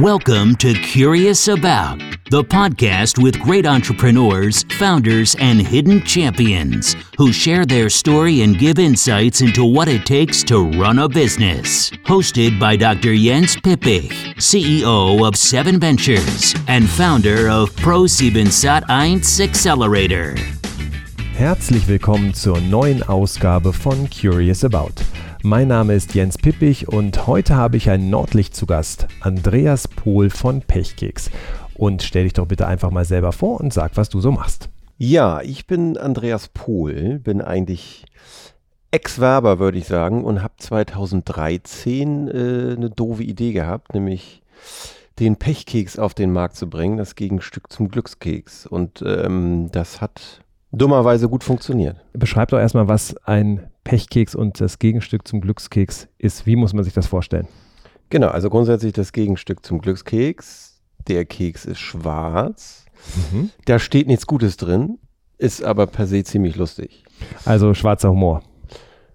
Welcome to Curious About, the podcast with great entrepreneurs, founders, and hidden champions who share their story and give insights into what it takes to run a business. Hosted by Dr. Jens Pippich, CEO of Seven Ventures and founder of Pro7 Sat 1 Accelerator. Herzlich willkommen zur neuen Ausgabe von Curious About. Mein Name ist Jens Pippich und heute habe ich ein Nordlicht zu Gast, Andreas Pohl von Pechkeks. Und stell dich doch bitte einfach mal selber vor und sag, was du so machst. Ja, ich bin Andreas Pohl, bin eigentlich Ex-Werber, würde ich sagen, und habe 2013 äh, eine doofe Idee gehabt, nämlich den Pechkeks auf den Markt zu bringen, das Gegenstück zum Glückskeks. Und ähm, das hat dummerweise gut funktioniert. Beschreib doch erstmal, was ein Pechkeks und das Gegenstück zum Glückskeks ist. Wie muss man sich das vorstellen? Genau, also grundsätzlich das Gegenstück zum Glückskeks. Der Keks ist schwarz. Mhm. Da steht nichts Gutes drin, ist aber per se ziemlich lustig. Also schwarzer Humor.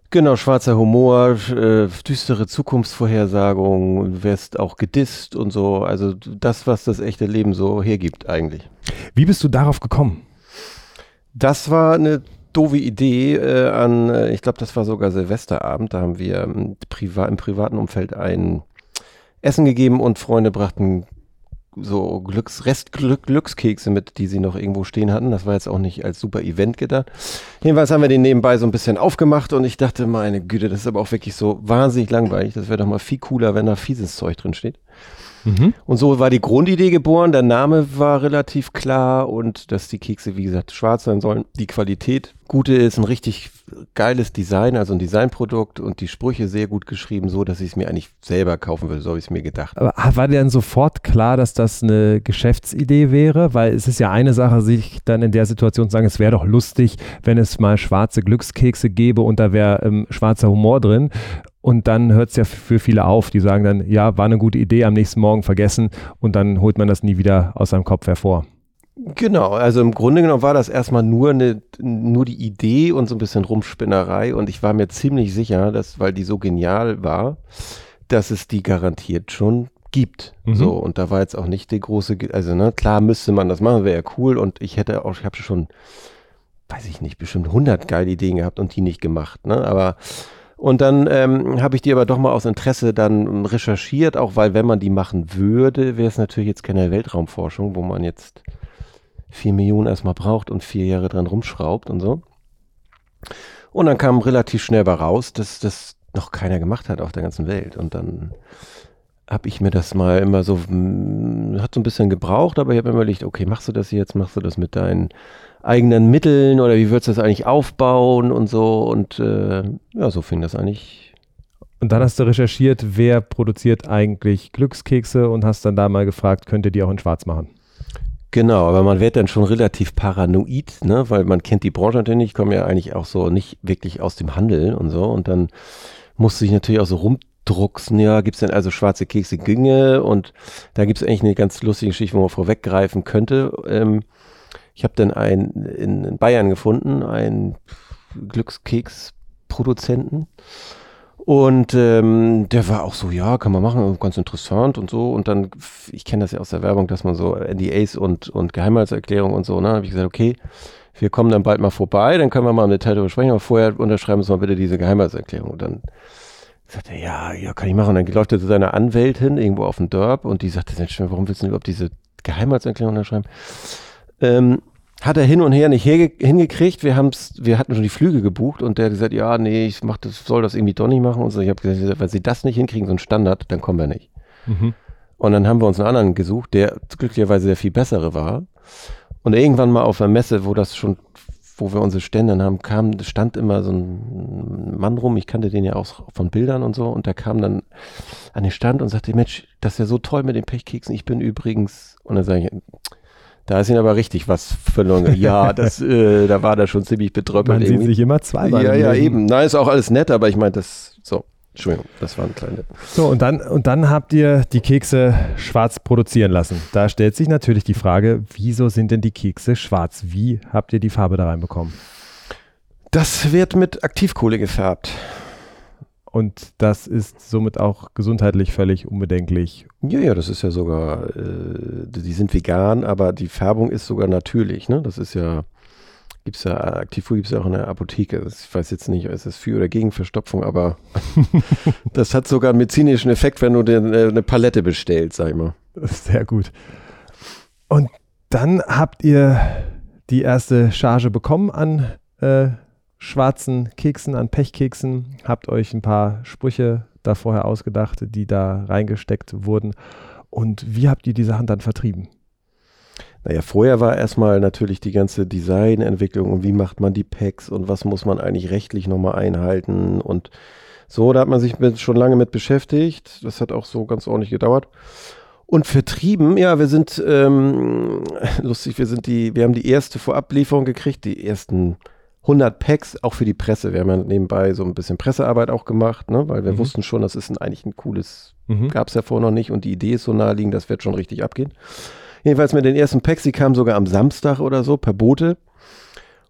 Genau, schwarzer Humor, äh, düstere Zukunftsvorhersagungen, wirst auch gedisst und so. Also das, was das echte Leben so hergibt eigentlich. Wie bist du darauf gekommen? Das war eine doofe Idee äh, an, äh, ich glaube, das war sogar Silvesterabend. Da haben wir ähm, priva im privaten Umfeld ein Essen gegeben und Freunde brachten so Glücks, Restglück, Glückskekse mit, die sie noch irgendwo stehen hatten. Das war jetzt auch nicht als super Event gedacht. Jedenfalls haben wir den nebenbei so ein bisschen aufgemacht und ich dachte, meine Güte, das ist aber auch wirklich so wahnsinnig langweilig. Das wäre doch mal viel cooler, wenn da fieses Zeug drin steht. Mhm. Und so war die Grundidee geboren. Der Name war relativ klar und dass die Kekse, wie gesagt, schwarz sein sollen. Die Qualität gute ist, ein richtig geiles Design, also ein Designprodukt und die Sprüche sehr gut geschrieben, so dass ich es mir eigentlich selber kaufen würde. So habe ich es mir gedacht. Aber war dir dann sofort klar, dass das eine Geschäftsidee wäre? Weil es ist ja eine Sache, sich dann in der Situation zu sagen, es wäre doch lustig, wenn es mal schwarze Glückskekse gäbe und da wäre ähm, schwarzer Humor drin. Und dann hört es ja für viele auf, die sagen dann, ja, war eine gute Idee, am nächsten Morgen vergessen und dann holt man das nie wieder aus seinem Kopf hervor. Genau, also im Grunde genommen war das erstmal nur eine, nur die Idee und so ein bisschen Rumspinnerei und ich war mir ziemlich sicher, dass, weil die so genial war, dass es die garantiert schon gibt. Mhm. So, und da war jetzt auch nicht die große, also ne, klar müsste man das machen, wäre ja cool und ich hätte auch, ich habe schon, weiß ich nicht, bestimmt 100 geile Ideen gehabt und die nicht gemacht, ne, aber und dann ähm, habe ich die aber doch mal aus Interesse dann recherchiert, auch weil wenn man die machen würde, wäre es natürlich jetzt keine Weltraumforschung, wo man jetzt vier Millionen erstmal braucht und vier Jahre dran rumschraubt und so. Und dann kam relativ schnell bei raus, dass das noch keiner gemacht hat auf der ganzen Welt. Und dann habe ich mir das mal immer so, hm, hat so ein bisschen gebraucht, aber ich habe immer überlegt, okay, machst du das jetzt, machst du das mit deinen eigenen Mitteln oder wie würdest du das eigentlich aufbauen und so. Und äh, ja, so fing das eigentlich. Und dann hast du recherchiert, wer produziert eigentlich Glückskekse und hast dann da mal gefragt, könnt ihr die auch in Schwarz machen? Genau, aber man wird dann schon relativ paranoid, ne, weil man kennt die Branche natürlich ich komme ja eigentlich auch so nicht wirklich aus dem Handel und so und dann musste ich natürlich auch so rumdrucksen, ja, gibt es denn also schwarze Kekse ginge und da gibt es eigentlich eine ganz lustige Geschichte, wo man vorweggreifen könnte. Ähm, ich habe dann einen in Bayern gefunden, einen Glückskeksproduzenten. Und ähm, der war auch so, ja, kann man machen, ganz interessant und so. Und dann, ich kenne das ja aus der Werbung, dass man so NDAs und, und Geheimhaltserklärung und so, ne? habe ich gesagt, okay, wir kommen dann bald mal vorbei, dann können wir mal im Detail darüber sprechen, aber vorher unterschreiben Sie mal bitte diese Geheimhaltserklärung. Und dann sagt er, ja, ja, kann ich machen. Und dann läuft er zu seiner Anwältin irgendwo auf dem Dorf und die sagte, warum willst du überhaupt diese Geheimhaltserklärung unterschreiben? Ähm, hat er hin und her nicht hingekriegt. Wir, haben's, wir hatten schon die Flüge gebucht und der hat gesagt, ja, nee, ich mach das, soll das irgendwie doch nicht machen. Und so. Ich habe gesagt, wenn sie das nicht hinkriegen, so ein Standard, dann kommen wir nicht. Mhm. Und dann haben wir uns einen anderen gesucht, der glücklicherweise der viel bessere war. Und irgendwann mal auf einer Messe, wo das schon, wo wir unsere Stände haben, kam, stand immer so ein Mann rum, ich kannte den ja auch von Bildern und so, und der kam dann an den Stand und sagte, Mensch, das ist ja so toll mit den Pechkeksen, ich bin übrigens, und dann sage ich, da ist ihnen aber richtig was verloren. Ja, das, äh, da war da schon ziemlich betröppelt. Man irgendwie. sieht sich immer zweimal. Ja, ja, eben. Nein, ist auch alles nett, aber ich meine, das, so. Entschuldigung, das war ein kleiner. So, und dann, und dann habt ihr die Kekse schwarz produzieren lassen. Da stellt sich natürlich die Frage, wieso sind denn die Kekse schwarz? Wie habt ihr die Farbe da reinbekommen? Das wird mit Aktivkohle gefärbt. Und das ist somit auch gesundheitlich völlig unbedenklich. Ja, ja, das ist ja sogar, äh, die sind vegan, aber die Färbung ist sogar natürlich. Ne? Das ist ja, gibt es ja, Aktivfuhr gibt es ja auch in der Apotheke. Ich weiß jetzt nicht, ist das für oder gegen Verstopfung, aber das hat sogar einen medizinischen Effekt, wenn du äh, eine Palette bestellst, sag ich mal. Sehr gut. Und dann habt ihr die erste Charge bekommen an äh, schwarzen Keksen, an Pechkeksen, habt euch ein paar Sprüche da vorher ausgedacht, die da reingesteckt wurden. Und wie habt ihr die Sachen dann vertrieben? Naja, vorher war erstmal natürlich die ganze Designentwicklung und wie macht man die Packs und was muss man eigentlich rechtlich nochmal einhalten und so, da hat man sich mit, schon lange mit beschäftigt. Das hat auch so ganz ordentlich gedauert. Und vertrieben, ja, wir sind ähm, lustig, wir sind die, wir haben die erste Vorablieferung gekriegt, die ersten 100 Packs, auch für die Presse. Wir haben ja nebenbei so ein bisschen Pressearbeit auch gemacht, ne? weil wir mhm. wussten schon, das ist ein, eigentlich ein cooles, mhm. gab es ja vorher noch nicht und die Idee ist so naheliegend, das wird schon richtig abgehen. Jedenfalls mit den ersten Packs, die kamen sogar am Samstag oder so per Boote.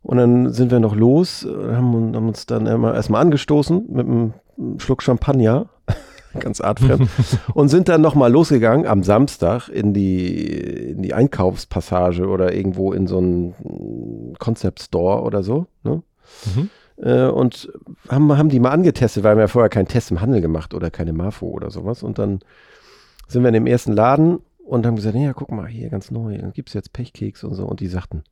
Und dann sind wir noch los, haben, haben uns dann erstmal angestoßen mit einem Schluck Champagner ganz artfremd. und sind dann nochmal losgegangen am Samstag in die, in die Einkaufspassage oder irgendwo in so einen Concept Store oder so. Ne? Mhm. Äh, und haben, haben die mal angetestet, weil wir ja vorher keinen Test im Handel gemacht oder keine Marfo oder sowas. Und dann sind wir in dem ersten Laden und haben gesagt, ja, guck mal, hier ganz neu, dann gibt es jetzt Pechkeks und so. Und die sagten,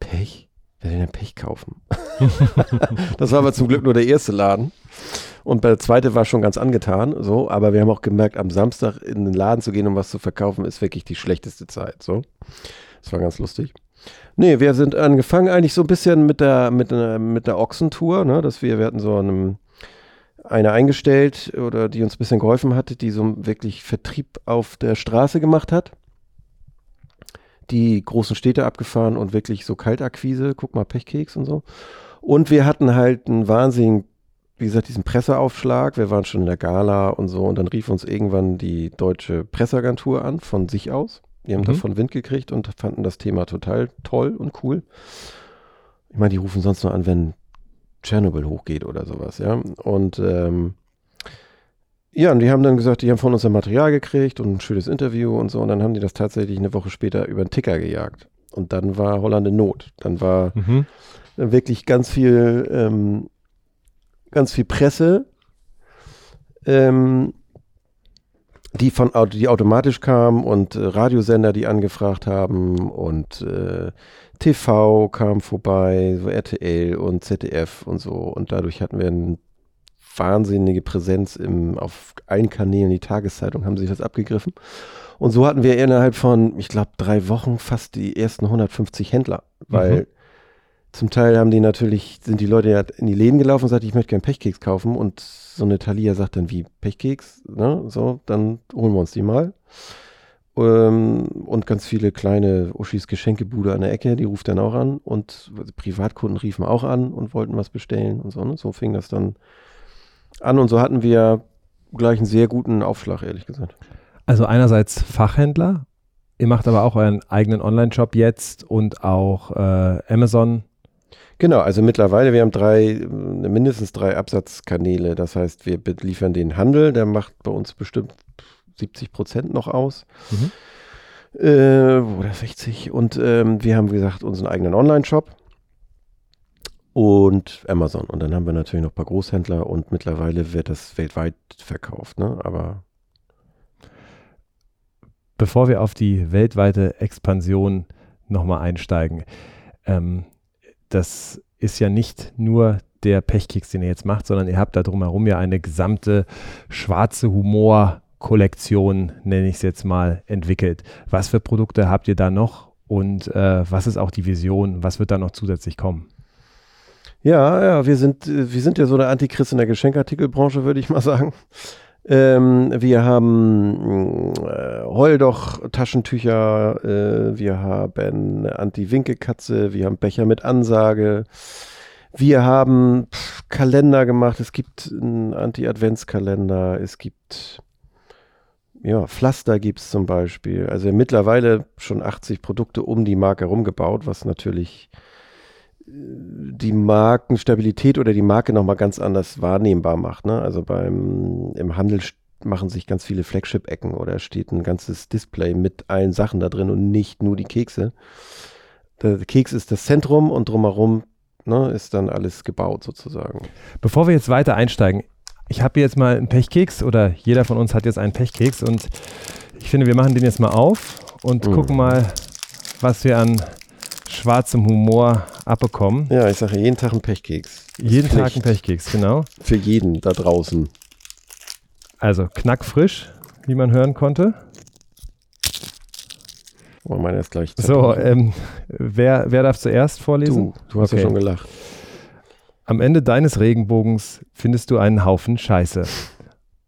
Pech? Wer will denn Pech kaufen? das war aber zum Glück nur der erste Laden. Und der zweite war schon ganz angetan, so, aber wir haben auch gemerkt, am Samstag in den Laden zu gehen, um was zu verkaufen, ist wirklich die schlechteste Zeit. So. Das war ganz lustig. Nee, wir sind angefangen eigentlich so ein bisschen mit der, mit der, mit der Ochsentour, ne, dass wir, wir hatten so einem, eine eingestellt oder die uns ein bisschen geholfen hatte, die so wirklich Vertrieb auf der Straße gemacht hat. Die großen Städte abgefahren und wirklich so Kaltakquise, guck mal, Pechkeks und so. Und wir hatten halt einen wahnsinnigen wie gesagt, diesen Presseaufschlag. Wir waren schon in der Gala und so. Und dann rief uns irgendwann die deutsche Presseagentur an, von sich aus. Die haben mhm. davon Wind gekriegt und fanden das Thema total toll und cool. Ich meine, die rufen sonst nur an, wenn Tschernobyl hochgeht oder sowas, ja. Und ähm, ja, und die haben dann gesagt, die haben von uns ein Material gekriegt und ein schönes Interview und so. Und dann haben die das tatsächlich eine Woche später über den Ticker gejagt. Und dann war Holland in Not. Dann war mhm. wirklich ganz viel ähm, ganz viel Presse, ähm, die von die automatisch kam und äh, Radiosender, die angefragt haben und äh, TV kam vorbei, so RTL und ZDF und so und dadurch hatten wir eine wahnsinnige Präsenz im, auf allen Kanälen, die Tageszeitung haben sich das abgegriffen und so hatten wir innerhalb von, ich glaube, drei Wochen fast die ersten 150 Händler, weil mhm. Zum Teil haben die natürlich, sind die Leute ja in die Läden gelaufen und sagten, ich möchte gerne Pechkeks kaufen. Und so eine Thalia sagt dann, wie Pechkeks? Ne? So, dann holen wir uns die mal. Ähm, und ganz viele kleine Uschis Geschenkebude an der Ecke, die ruft dann auch an. Und Privatkunden riefen auch an und wollten was bestellen und so. Ne? So fing das dann an. Und so hatten wir gleich einen sehr guten Aufschlag, ehrlich gesagt. Also einerseits Fachhändler, ihr macht aber auch euren eigenen Online-Shop jetzt und auch äh, Amazon Genau, also mittlerweile, wir haben drei, mindestens drei Absatzkanäle. Das heißt, wir beliefern den Handel, der macht bei uns bestimmt 70 Prozent noch aus. Mhm. Äh, oder 60. Und ähm, wir haben, wie gesagt, unseren eigenen Online-Shop und Amazon. Und dann haben wir natürlich noch ein paar Großhändler und mittlerweile wird das weltweit verkauft. Ne? Aber bevor wir auf die weltweite Expansion nochmal einsteigen, ähm, das ist ja nicht nur der Pechkeks, den ihr jetzt macht, sondern ihr habt da drumherum ja eine gesamte schwarze Humor-Kollektion, nenne ich es jetzt mal, entwickelt. Was für Produkte habt ihr da noch und äh, was ist auch die Vision? Was wird da noch zusätzlich kommen? Ja, ja, wir sind, wir sind ja so der Antichrist in der Geschenkartikelbranche, würde ich mal sagen. Ähm, wir haben äh, Heuldoch-Taschentücher, äh, wir haben Anti-Winkelkatze, wir haben Becher mit Ansage, wir haben pff, Kalender gemacht, es gibt einen Anti-Adventskalender, es gibt ja, Pflaster gibt es zum Beispiel. Also mittlerweile schon 80 Produkte um die Marke herumgebaut, was natürlich die Markenstabilität oder die Marke nochmal ganz anders wahrnehmbar macht. Ne? Also beim im Handel machen sich ganz viele Flagship-Ecken oder steht ein ganzes Display mit allen Sachen da drin und nicht nur die Kekse. Der Keks ist das Zentrum und drumherum ne, ist dann alles gebaut sozusagen. Bevor wir jetzt weiter einsteigen, ich habe jetzt mal einen Pechkeks oder jeder von uns hat jetzt einen Pechkeks und ich finde, wir machen den jetzt mal auf und mhm. gucken mal, was wir an schwarzem Humor abbekommen. Ja, ich sage jeden Tag einen Pechkeks. Jeden Tag einen Pechkeks, genau. Für jeden da draußen. Also knackfrisch, wie man hören konnte. Oh, meine ist gleich. So, ähm, wer, wer darf zuerst vorlesen? Du, du hast okay. ja schon gelacht. Am Ende deines Regenbogens findest du einen Haufen Scheiße.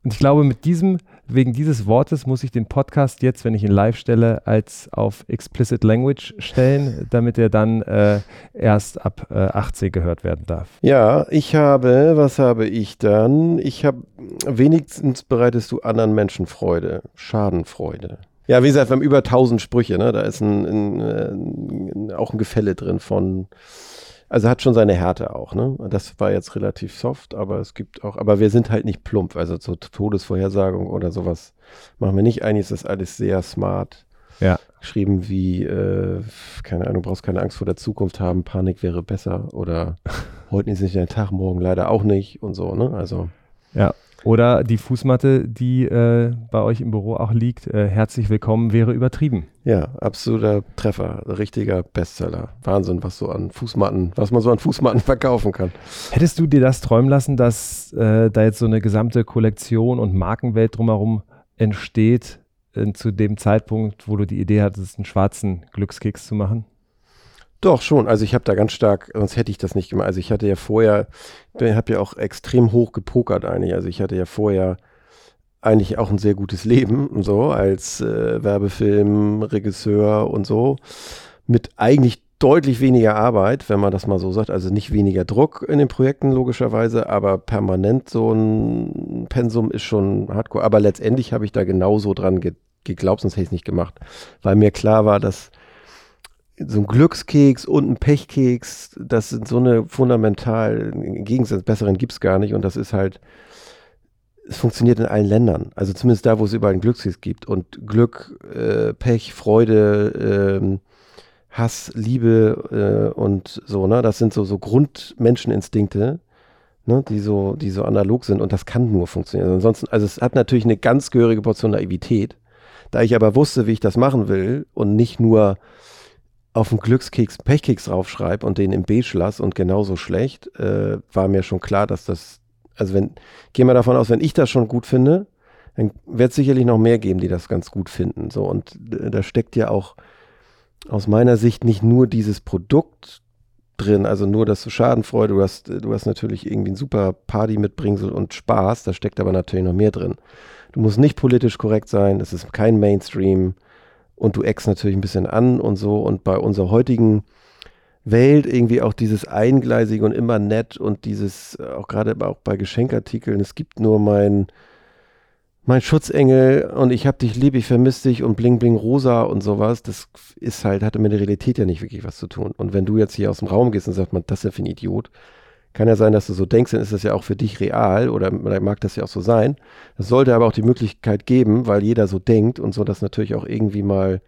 Und ich glaube, mit diesem, wegen dieses Wortes muss ich den Podcast jetzt, wenn ich ihn live stelle, als auf Explicit Language stellen, damit er dann äh, erst ab äh, 18 gehört werden darf. Ja, ich habe, was habe ich dann? Ich habe, wenigstens bereitest du anderen Menschen Freude, Schadenfreude. Ja, wie gesagt, wir haben über 1000 Sprüche, ne? Da ist ein, ein, ein, auch ein Gefälle drin von, also hat schon seine Härte auch, ne? Das war jetzt relativ soft, aber es gibt auch, aber wir sind halt nicht plump, also zur Todesvorhersagung oder sowas machen wir nicht. Eigentlich ist das alles sehr smart. Ja. Geschrieben wie, äh, keine Ahnung, brauchst keine Angst vor der Zukunft haben, Panik wäre besser oder heute ist nicht dein Tag, morgen leider auch nicht und so, ne? Also. Ja, oder die Fußmatte, die äh, bei euch im Büro auch liegt, äh, herzlich willkommen, wäre übertrieben. Ja, absoluter Treffer, richtiger Bestseller. Wahnsinn, was so an Fußmatten, was man so an Fußmatten verkaufen kann. Hättest du dir das träumen lassen, dass äh, da jetzt so eine gesamte Kollektion und Markenwelt drumherum entsteht, äh, zu dem Zeitpunkt, wo du die Idee hattest, einen schwarzen Glückskeks zu machen? Doch, schon. Also ich habe da ganz stark, sonst hätte ich das nicht gemacht. Also ich hatte ja vorher, ich habe ja auch extrem hoch gepokert eigentlich. Also ich hatte ja vorher eigentlich auch ein sehr gutes Leben und so als äh, Werbefilmregisseur und so mit eigentlich deutlich weniger Arbeit, wenn man das mal so sagt. Also nicht weniger Druck in den Projekten logischerweise, aber permanent so ein Pensum ist schon hardcore. Aber letztendlich habe ich da genauso dran ge geglaubt, sonst hätte ich es nicht gemacht, weil mir klar war, dass so ein Glückskeks und ein Pechkeks, das sind so eine fundamental, Gegensatz, besseren gibt es gar nicht und das ist halt, es funktioniert in allen Ländern. Also zumindest da, wo es überall einen Glückskeks gibt. Und Glück, äh, Pech, Freude, äh, Hass, Liebe äh, und so, ne? Das sind so, so Grundmenscheninstinkte, ne? die, so, die so analog sind und das kann nur funktionieren. Also ansonsten, also es hat natürlich eine ganz gehörige Portion Naivität. Da ich aber wusste, wie ich das machen will und nicht nur auf den Glückskeks Pechkeks draufschreibe und den im Beige lasse und genauso schlecht, äh, war mir schon klar, dass das, also wenn, gehen wir davon aus, wenn ich das schon gut finde, dann wird es sicherlich noch mehr geben, die das ganz gut finden. So, und äh, da steckt ja auch aus meiner Sicht nicht nur dieses Produkt drin, also nur das Schadenfreude, du hast, du hast natürlich irgendwie ein super Party mitbringsel und Spaß, da steckt aber natürlich noch mehr drin. Du musst nicht politisch korrekt sein, es ist kein Mainstream, und du eckst natürlich ein bisschen an und so. Und bei unserer heutigen Welt irgendwie auch dieses Eingleisige und immer nett und dieses, äh, auch gerade auch bei Geschenkartikeln, es gibt nur mein, mein Schutzengel und ich hab dich lieb, ich vermisse dich und bling bling rosa und sowas, das ist halt, hatte mit der Realität ja nicht wirklich was zu tun. Und wenn du jetzt hier aus dem Raum gehst und sagst, man, das ist ja für ein Idiot, kann ja sein, dass du so denkst, dann ist das ja auch für dich real oder mag das ja auch so sein. Es sollte aber auch die Möglichkeit geben, weil jeder so denkt und so, dass natürlich auch irgendwie mal,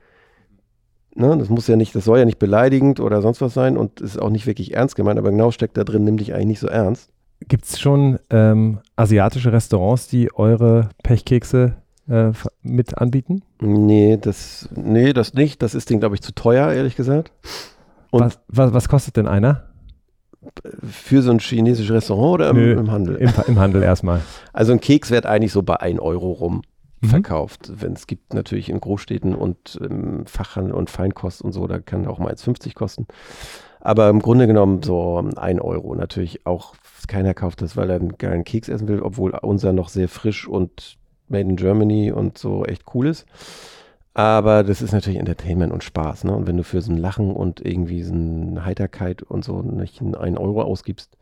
ne, das muss ja nicht, das soll ja nicht beleidigend oder sonst was sein und ist auch nicht wirklich ernst gemeint, aber genau steckt da drin, nimm dich eigentlich nicht so ernst. Gibt es schon ähm, asiatische Restaurants, die eure Pechkekse äh, mit anbieten? Nee, das, nee, das nicht. Das ist denen, glaube ich, zu teuer, ehrlich gesagt. Was, was, was kostet denn einer? Für so ein chinesisches Restaurant oder im, Nö, im Handel? Im, Im, Handel erstmal. Also ein Keks wird eigentlich so bei 1 Euro rum mhm. verkauft. Wenn es gibt natürlich in Großstädten und im Fachhandel und Feinkost und so, da kann auch mal 1,50 kosten. Aber im Grunde genommen so 1 Euro. Natürlich auch, keiner kauft das, weil er einen geilen Keks essen will, obwohl unser noch sehr frisch und made in Germany und so echt cool ist. Aber das ist natürlich Entertainment und Spaß. Ne? Und wenn du für so ein Lachen und irgendwie so eine Heiterkeit und so nicht einen Euro ausgibst,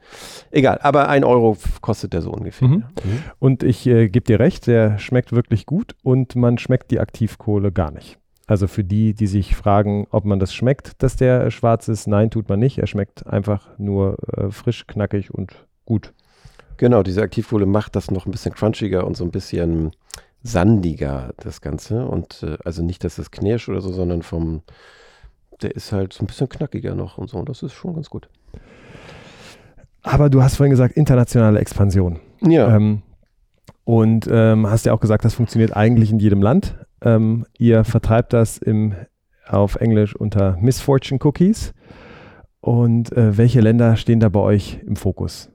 egal. Aber ein Euro kostet der so ungefähr. Mhm. Mhm. Und ich äh, gebe dir recht, der schmeckt wirklich gut und man schmeckt die Aktivkohle gar nicht. Also für die, die sich fragen, ob man das schmeckt, dass der schwarz ist, nein, tut man nicht. Er schmeckt einfach nur äh, frisch, knackig und gut. Genau, diese Aktivkohle macht das noch ein bisschen crunchiger und so ein bisschen sandiger, das Ganze. Und äh, also nicht, dass es knirscht oder so, sondern vom, der ist halt so ein bisschen knackiger noch und so. Und das ist schon ganz gut. Aber du hast vorhin gesagt, internationale Expansion. Ja. Ähm, und ähm, hast ja auch gesagt, das funktioniert eigentlich in jedem Land. Ähm, ihr vertreibt das im, auf Englisch unter Misfortune Cookies. Und äh, welche Länder stehen da bei euch im Fokus?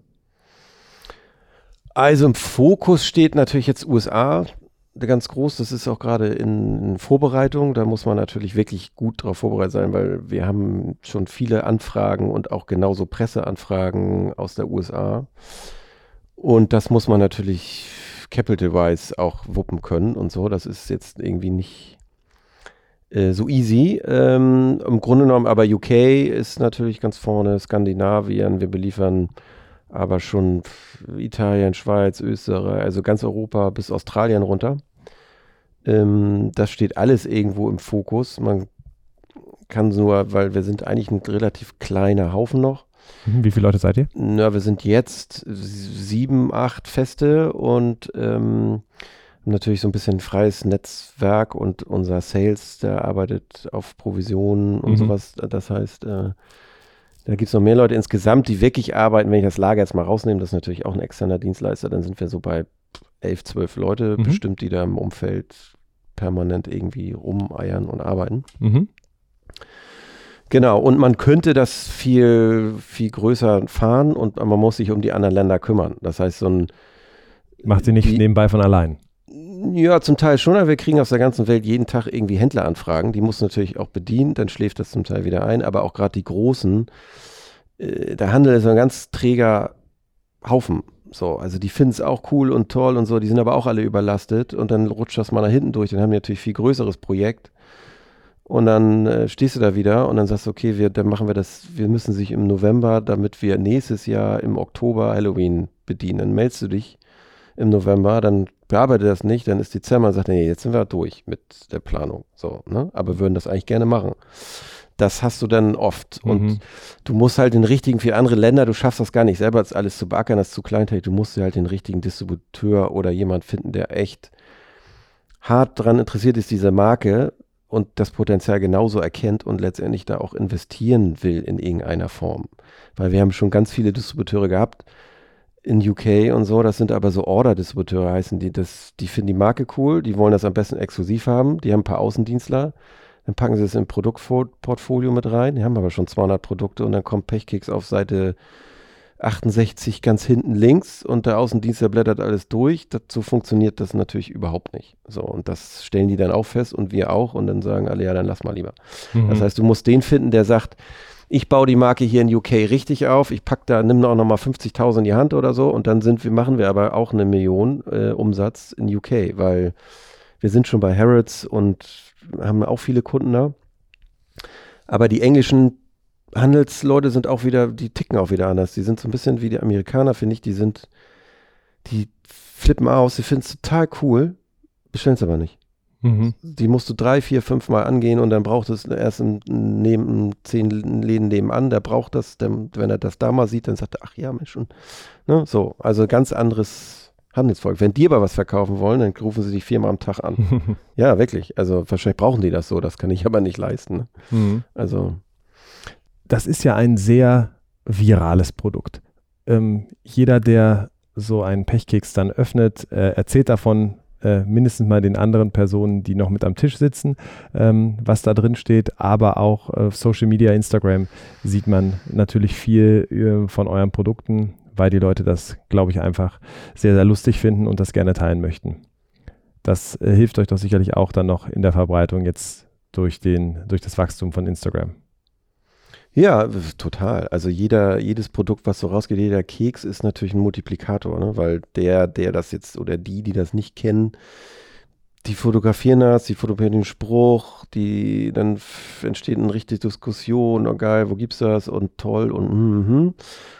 Also im Fokus steht natürlich jetzt USA ganz groß. Das ist auch gerade in Vorbereitung. Da muss man natürlich wirklich gut darauf vorbereitet sein, weil wir haben schon viele Anfragen und auch genauso Presseanfragen aus der USA. Und das muss man natürlich Capital-wise auch wuppen können und so. Das ist jetzt irgendwie nicht äh, so easy. Ähm, Im Grunde genommen, aber UK ist natürlich ganz vorne, Skandinavien, wir beliefern aber schon Italien, Schweiz, Österreich, also ganz Europa bis Australien runter. Ähm, das steht alles irgendwo im Fokus. Man kann nur, weil wir sind eigentlich ein relativ kleiner Haufen noch. Mhm, wie viele Leute seid ihr? Na, wir sind jetzt sieben, acht Feste und ähm, natürlich so ein bisschen freies Netzwerk und unser Sales, der arbeitet auf Provisionen und mhm. sowas. Das heißt, äh, da gibt es noch mehr Leute insgesamt, die wirklich arbeiten. Wenn ich das Lager jetzt mal rausnehme, das ist natürlich auch ein externer Dienstleister, dann sind wir so bei elf, zwölf Leute mhm. bestimmt, die da im Umfeld permanent irgendwie rumeiern und arbeiten. Mhm. Genau, und man könnte das viel, viel größer fahren und man muss sich um die anderen Länder kümmern. Das heißt, so ein. Macht sie nicht die, nebenbei von allein? Ja, zum Teil schon, aber wir kriegen aus der ganzen Welt jeden Tag irgendwie Händleranfragen. Die muss natürlich auch bedienen, dann schläft das zum Teil wieder ein, aber auch gerade die großen. Äh, der Handel ist ein ganz träger Haufen. So, also die finden es auch cool und toll und so, die sind aber auch alle überlastet und dann rutscht das mal nach hinten durch, dann haben die natürlich viel größeres Projekt und dann äh, stehst du da wieder und dann sagst du, okay, wir, dann machen wir das, wir müssen sich im November, damit wir nächstes Jahr im Oktober Halloween bedienen. Dann meldest du dich im November, dann bearbeite das nicht, dann ist Dezember und sagt, nee, jetzt sind wir durch mit der Planung. So, ne? Aber würden das eigentlich gerne machen. Das hast du dann oft. Mhm. Und du musst halt den richtigen für andere Länder, du schaffst das gar nicht selber, das alles zu beackern, das ist zu kleinteilig. Du musst halt den richtigen Distributeur oder jemand finden, der echt hart daran interessiert ist, diese Marke und das Potenzial genauso erkennt und letztendlich da auch investieren will in irgendeiner Form. Weil wir haben schon ganz viele Distributeure gehabt in UK und so, das sind aber so Order-Distributeure heißen die, das, die finden die Marke cool, die wollen das am besten exklusiv haben, die haben ein paar Außendienstler, dann packen sie es in Produktportfolio mit rein, die haben aber schon 200 Produkte und dann kommt Pechkeks auf Seite 68 ganz hinten links und der Außendienstler blättert alles durch. Dazu funktioniert das natürlich überhaupt nicht. So, und das stellen die dann auch fest und wir auch und dann sagen alle, ja, dann lass mal lieber. Mhm. Das heißt, du musst den finden, der sagt, ich baue die Marke hier in UK richtig auf, ich pack da, nimm auch nochmal 50.000 in die Hand oder so und dann sind wir, machen wir aber auch eine Million äh, Umsatz in UK, weil wir sind schon bei Harrods und haben auch viele Kunden da. Aber die englischen Handelsleute sind auch wieder, die ticken auch wieder anders. Die sind so ein bisschen wie die Amerikaner, finde ich. Die sind, die flippen aus, die finden es total cool, bestellen es aber nicht. Mhm. Die musst du drei, vier, fünf Mal angehen und dann braucht es erst im, neben zehn Läden nebenan, der braucht das, der, wenn er das da mal sieht, dann sagt er, ach ja, Mensch, und, ne, so, also ganz anderes Handelsvolk. Wenn die aber was verkaufen wollen, dann rufen sie dich viermal am Tag an. ja, wirklich. Also wahrscheinlich brauchen die das so, das kann ich aber nicht leisten. Ne? Mhm. Also das ist ja ein sehr virales Produkt. Ähm, jeder, der so einen Pechkeks dann öffnet, äh, erzählt davon äh, mindestens mal den anderen Personen, die noch mit am Tisch sitzen, ähm, was da drin steht. Aber auch auf Social Media, Instagram sieht man natürlich viel äh, von euren Produkten, weil die Leute das, glaube ich, einfach sehr, sehr lustig finden und das gerne teilen möchten. Das äh, hilft euch doch sicherlich auch dann noch in der Verbreitung jetzt durch, den, durch das Wachstum von Instagram. Ja, total. Also jeder, jedes Produkt, was so rausgeht, jeder Keks ist natürlich ein Multiplikator, ne? weil der, der das jetzt oder die, die das nicht kennen, die fotografieren das, die fotografieren den Spruch, die, dann entsteht eine richtige Diskussion, oh geil, wo gibt's das und toll und mhm.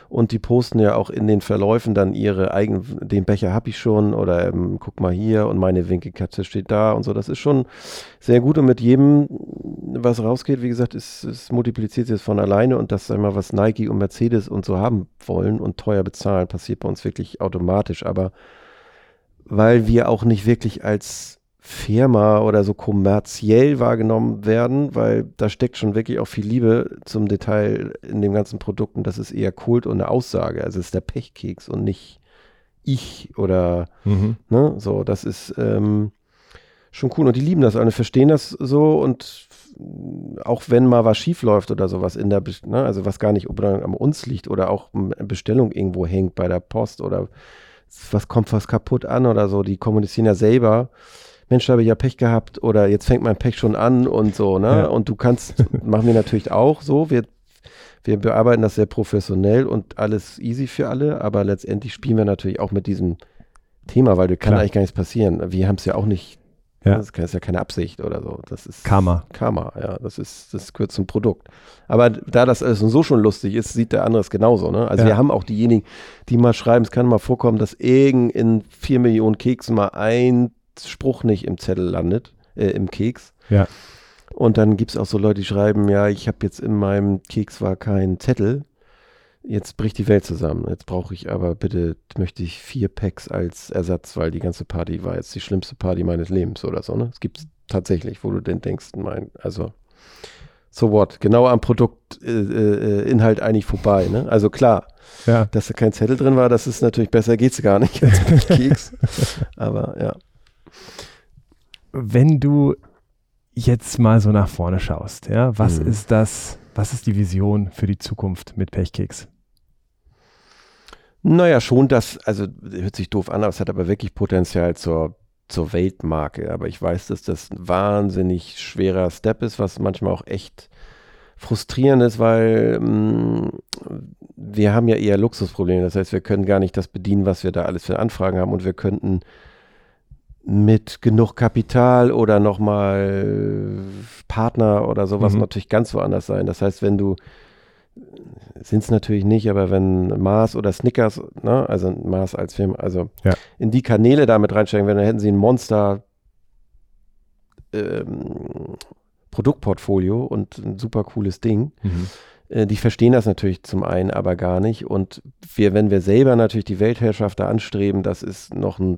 Und die posten ja auch in den Verläufen dann ihre eigenen, den Becher habe ich schon oder ähm, guck mal hier und meine Winkelkatze steht da und so. Das ist schon sehr gut und mit jedem, was rausgeht, wie gesagt, es, es multipliziert sich von alleine und das einmal was Nike und Mercedes und so haben wollen und teuer bezahlen, passiert bei uns wirklich automatisch. Aber weil wir auch nicht wirklich als Firma oder so kommerziell wahrgenommen werden, weil da steckt schon wirklich auch viel Liebe zum Detail in dem ganzen Produkt und das ist eher Kult und eine Aussage. Also es ist der Pechkeks und nicht ich oder mhm. ne, so, das ist ähm, schon cool und die lieben das alle, verstehen das so und auch wenn mal was schief läuft oder sowas in der, ne, also was gar nicht unbedingt an uns liegt oder auch eine Bestellung irgendwo hängt bei der Post oder was kommt was kaputt an oder so, die kommunizieren ja selber Mensch, da habe ich ja Pech gehabt oder jetzt fängt mein Pech schon an und so, ne? Ja. Und du kannst, machen wir natürlich auch so, wir, wir bearbeiten das sehr professionell und alles easy für alle, aber letztendlich spielen wir natürlich auch mit diesem Thema, weil da kann Klar. eigentlich gar nichts passieren. Wir haben es ja auch nicht, ja. das ist ja keine Absicht oder so. Das ist Karma. Karma, ja, das ist, das gehört zum Produkt. Aber da das alles so schon lustig ist, sieht der andere es genauso, ne? Also ja. wir haben auch diejenigen, die mal schreiben, es kann mal vorkommen, dass irgend in vier Millionen Keksen mal ein Spruch nicht im Zettel landet, äh, im Keks. Ja. Und dann gibt es auch so Leute, die schreiben, ja, ich habe jetzt in meinem Keks war kein Zettel. Jetzt bricht die Welt zusammen. Jetzt brauche ich aber bitte, möchte ich vier Packs als Ersatz, weil die ganze Party war jetzt die schlimmste Party meines Lebens oder so. Ne? Es gibt tatsächlich, wo du denn denkst, mein, also so what, genau am Produktinhalt äh, äh, eigentlich vorbei. Ne? Also klar, ja. dass da kein Zettel drin war, das ist natürlich besser, geht es gar nicht als mit Keks. Aber ja wenn du jetzt mal so nach vorne schaust, ja, was mhm. ist das, was ist die Vision für die Zukunft mit Pechkeks? Naja, schon das, also hört sich doof an, aber es hat aber wirklich Potenzial zur, zur Weltmarke. Aber ich weiß, dass das ein wahnsinnig schwerer Step ist, was manchmal auch echt frustrierend ist, weil mh, mm, wir haben ja eher Luxusprobleme. Das heißt, wir können gar nicht das bedienen, was wir da alles für Anfragen haben und wir könnten mit genug Kapital oder nochmal Partner oder sowas mhm. natürlich ganz woanders sein. Das heißt, wenn du, sind es natürlich nicht, aber wenn Mars oder Snickers, ne, also Mars als Film, also ja. in die Kanäle damit reinsteigen, wenn dann hätten sie ein Monster ähm, Produktportfolio und ein super cooles Ding. Mhm. Äh, die verstehen das natürlich zum einen aber gar nicht. Und wir, wenn wir selber natürlich die Weltherrschaft da anstreben, das ist noch ein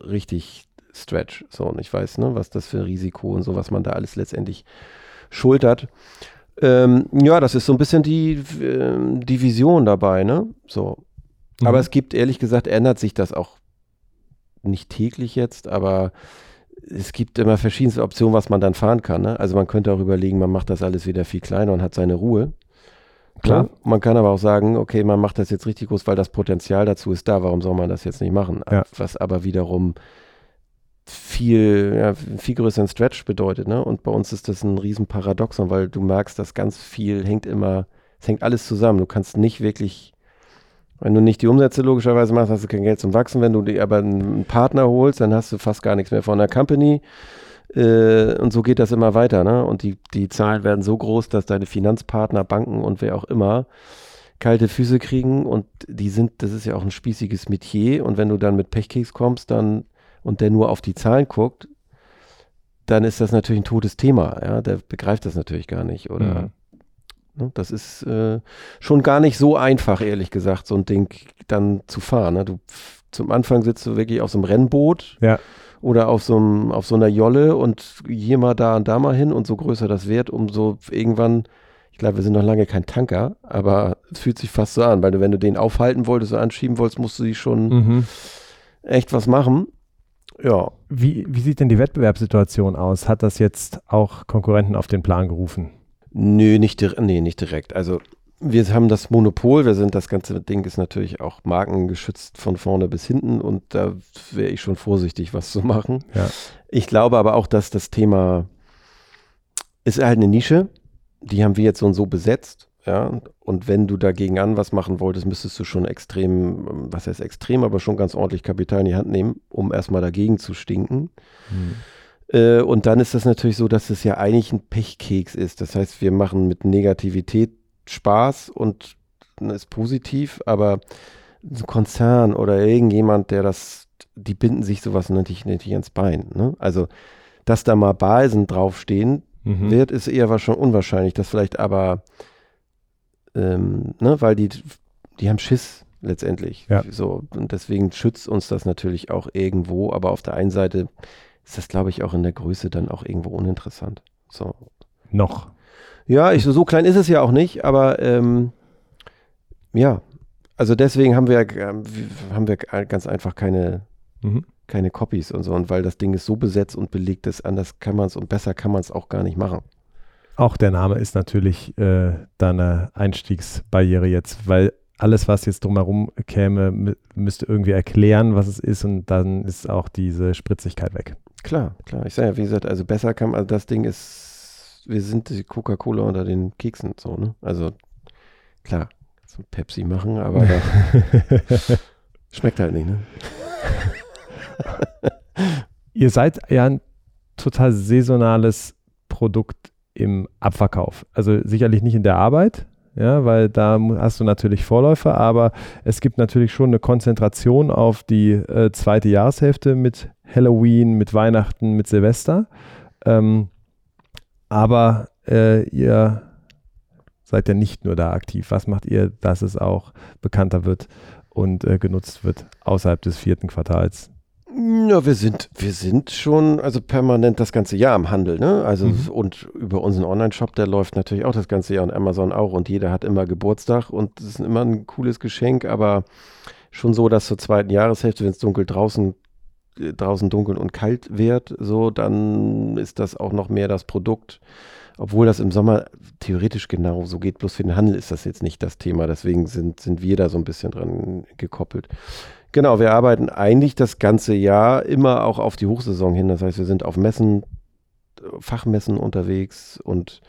richtig Stretch. So, und ich weiß, ne, was das für Risiko und so, was man da alles letztendlich schultert. Ähm, ja, das ist so ein bisschen die, äh, die Vision dabei, ne? So. Mhm. Aber es gibt, ehrlich gesagt, ändert sich das auch nicht täglich jetzt, aber es gibt immer verschiedenste Optionen, was man dann fahren kann. Ne? Also man könnte auch überlegen, man macht das alles wieder viel kleiner und hat seine Ruhe. Klar. Ja, man kann aber auch sagen, okay, man macht das jetzt richtig groß, weil das Potenzial dazu ist da. Warum soll man das jetzt nicht machen? Ja. Was aber wiederum viel, ja, viel größeren Stretch bedeutet. Ne? Und bei uns ist das ein Riesenparadoxon, weil du merkst, dass ganz viel hängt immer, es hängt alles zusammen. Du kannst nicht wirklich, wenn du nicht die Umsätze logischerweise machst, hast du kein Geld zum Wachsen. Wenn du dir aber einen Partner holst, dann hast du fast gar nichts mehr von der Company. Äh, und so geht das immer weiter. Ne? Und die, die Zahlen werden so groß, dass deine Finanzpartner, Banken und wer auch immer kalte Füße kriegen und die sind, das ist ja auch ein spießiges Metier und wenn du dann mit Pechkeks kommst, dann und der nur auf die Zahlen guckt, dann ist das natürlich ein totes Thema. Ja? Der begreift das natürlich gar nicht. Oder mhm. ne? das ist äh, schon gar nicht so einfach, ehrlich gesagt, so ein Ding dann zu fahren. Ne? Du, zum Anfang sitzt du wirklich auf so einem Rennboot ja. oder auf so, einem, auf so einer Jolle und hier mal da und da mal hin und so größer das wird, umso irgendwann ich glaube, wir sind noch lange kein Tanker, aber es fühlt sich fast so an, weil du, wenn du den aufhalten wolltest oder anschieben wolltest, musst du die schon mhm. echt was machen. Ja. Wie, wie sieht denn die Wettbewerbssituation aus? Hat das jetzt auch Konkurrenten auf den Plan gerufen? Nö, nicht, nee, nicht direkt. Also wir haben das Monopol, wir sind, das ganze Ding ist natürlich auch markengeschützt von vorne bis hinten und da wäre ich schon vorsichtig, was zu machen. Ja. Ich glaube aber auch, dass das Thema ist halt eine Nische, die haben wir jetzt so und so besetzt Ja, und wenn du dagegen an was machen wolltest, müsstest du schon extrem, was heißt extrem, aber schon ganz ordentlich Kapital in die Hand nehmen, um erstmal dagegen zu stinken. Mhm. Äh, und dann ist das natürlich so, dass es ja eigentlich ein Pechkeks ist. Das heißt, wir machen mit Negativität Spaß und ist positiv, aber ein Konzern oder irgendjemand, der das, die binden sich sowas natürlich, natürlich ans Bein. Ne? Also, dass da mal Balsen draufstehen, mhm. wird, ist eher schon unwahrscheinlich, dass vielleicht aber ähm, ne, weil die, die haben Schiss letztendlich. Ja. So, und deswegen schützt uns das natürlich auch irgendwo, aber auf der einen Seite ist das, glaube ich, auch in der Größe dann auch irgendwo uninteressant. So. Noch. Ja, ich, so klein ist es ja auch nicht, aber ähm, ja, also deswegen haben wir, ähm, haben wir ganz einfach keine, mhm. keine Copies und so. Und weil das Ding ist so besetzt und belegt ist, anders kann man es und besser kann man es auch gar nicht machen. Auch der Name ist natürlich äh, da eine Einstiegsbarriere jetzt, weil alles, was jetzt drumherum käme, müsste irgendwie erklären, was es ist und dann ist auch diese Spritzigkeit weg. Klar, klar. Ich sage ja, wie gesagt, also besser kann man, also das Ding ist, wir sind die Coca-Cola unter den Keksen, so, ne? Also klar, so Pepsi machen, aber schmeckt halt nicht, ne? Ihr seid ja ein total saisonales Produkt im Abverkauf. Also sicherlich nicht in der Arbeit, ja, weil da hast du natürlich Vorläufer, aber es gibt natürlich schon eine Konzentration auf die äh, zweite Jahreshälfte mit Halloween, mit Weihnachten, mit Silvester. Ähm, aber äh, ihr seid ja nicht nur da aktiv. Was macht ihr, dass es auch bekannter wird und äh, genutzt wird außerhalb des vierten Quartals? Ja, wir sind, wir sind schon also permanent das ganze Jahr im Handel, ne? Also mhm. und über unseren Online-Shop, der läuft natürlich auch das ganze Jahr und Amazon auch und jeder hat immer Geburtstag und es ist immer ein cooles Geschenk, aber schon so, dass zur zweiten Jahreshälfte, wenn es dunkel draußen äh, draußen dunkel und kalt wird, so dann ist das auch noch mehr das Produkt. Obwohl das im Sommer theoretisch genau so geht, bloß für den Handel ist das jetzt nicht das Thema. Deswegen sind, sind wir da so ein bisschen dran gekoppelt. Genau, wir arbeiten eigentlich das ganze Jahr immer auch auf die Hochsaison hin. Das heißt, wir sind auf Messen, Fachmessen unterwegs und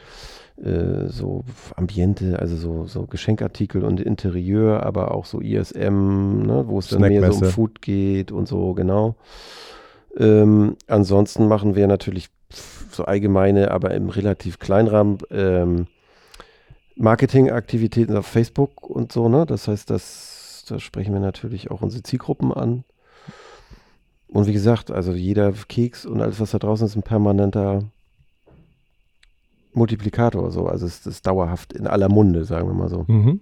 äh, so Ambiente, also so, so Geschenkartikel und Interieur, aber auch so ISM, ne, wo es dann mehr so um Food geht und so, genau. Ähm, ansonsten machen wir natürlich so allgemeine, aber im relativ Kleinrahmen ähm, Marketingaktivitäten auf Facebook und so, ne? Das heißt, das da sprechen wir natürlich auch unsere Zielgruppen an. Und wie gesagt, also jeder Keks und alles, was da draußen ist, ein permanenter Multiplikator. So. Also es ist dauerhaft in aller Munde, sagen wir mal so. Mhm.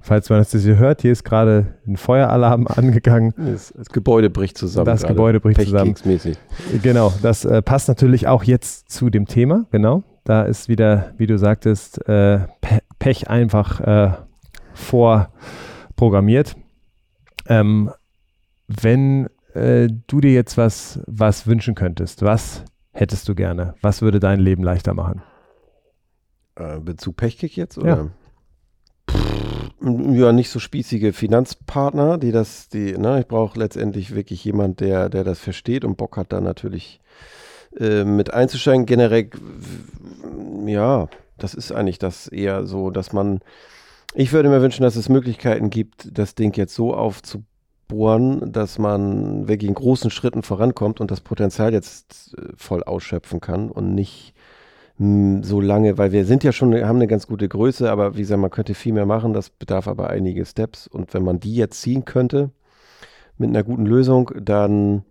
Falls man das hier hört, hier ist gerade ein Feueralarm angegangen. Das, das Gebäude bricht zusammen. Das gerade. Gebäude bricht zusammen. Genau, das äh, passt natürlich auch jetzt zu dem Thema. Genau, da ist wieder, wie du sagtest, äh, Pech einfach äh, vor programmiert. Ähm, wenn äh, du dir jetzt was, was wünschen könntest, was hättest du gerne? Was würde dein Leben leichter machen? Äh, Bezug Pechkick jetzt? Oder? Ja. ja, nicht so spießige Finanzpartner, die das, die, ne, ich brauche letztendlich wirklich jemand, der, der das versteht und Bock hat, da natürlich äh, mit einzusteigen. Generell, ja, das ist eigentlich das eher so, dass man ich würde mir wünschen, dass es Möglichkeiten gibt, das Ding jetzt so aufzubohren, dass man wirklich in großen Schritten vorankommt und das Potenzial jetzt äh, voll ausschöpfen kann und nicht hm, so lange, weil wir sind ja schon, haben eine ganz gute Größe, aber wie gesagt, man könnte viel mehr machen, das bedarf aber einige Steps und wenn man die jetzt ziehen könnte mit einer guten Lösung, dann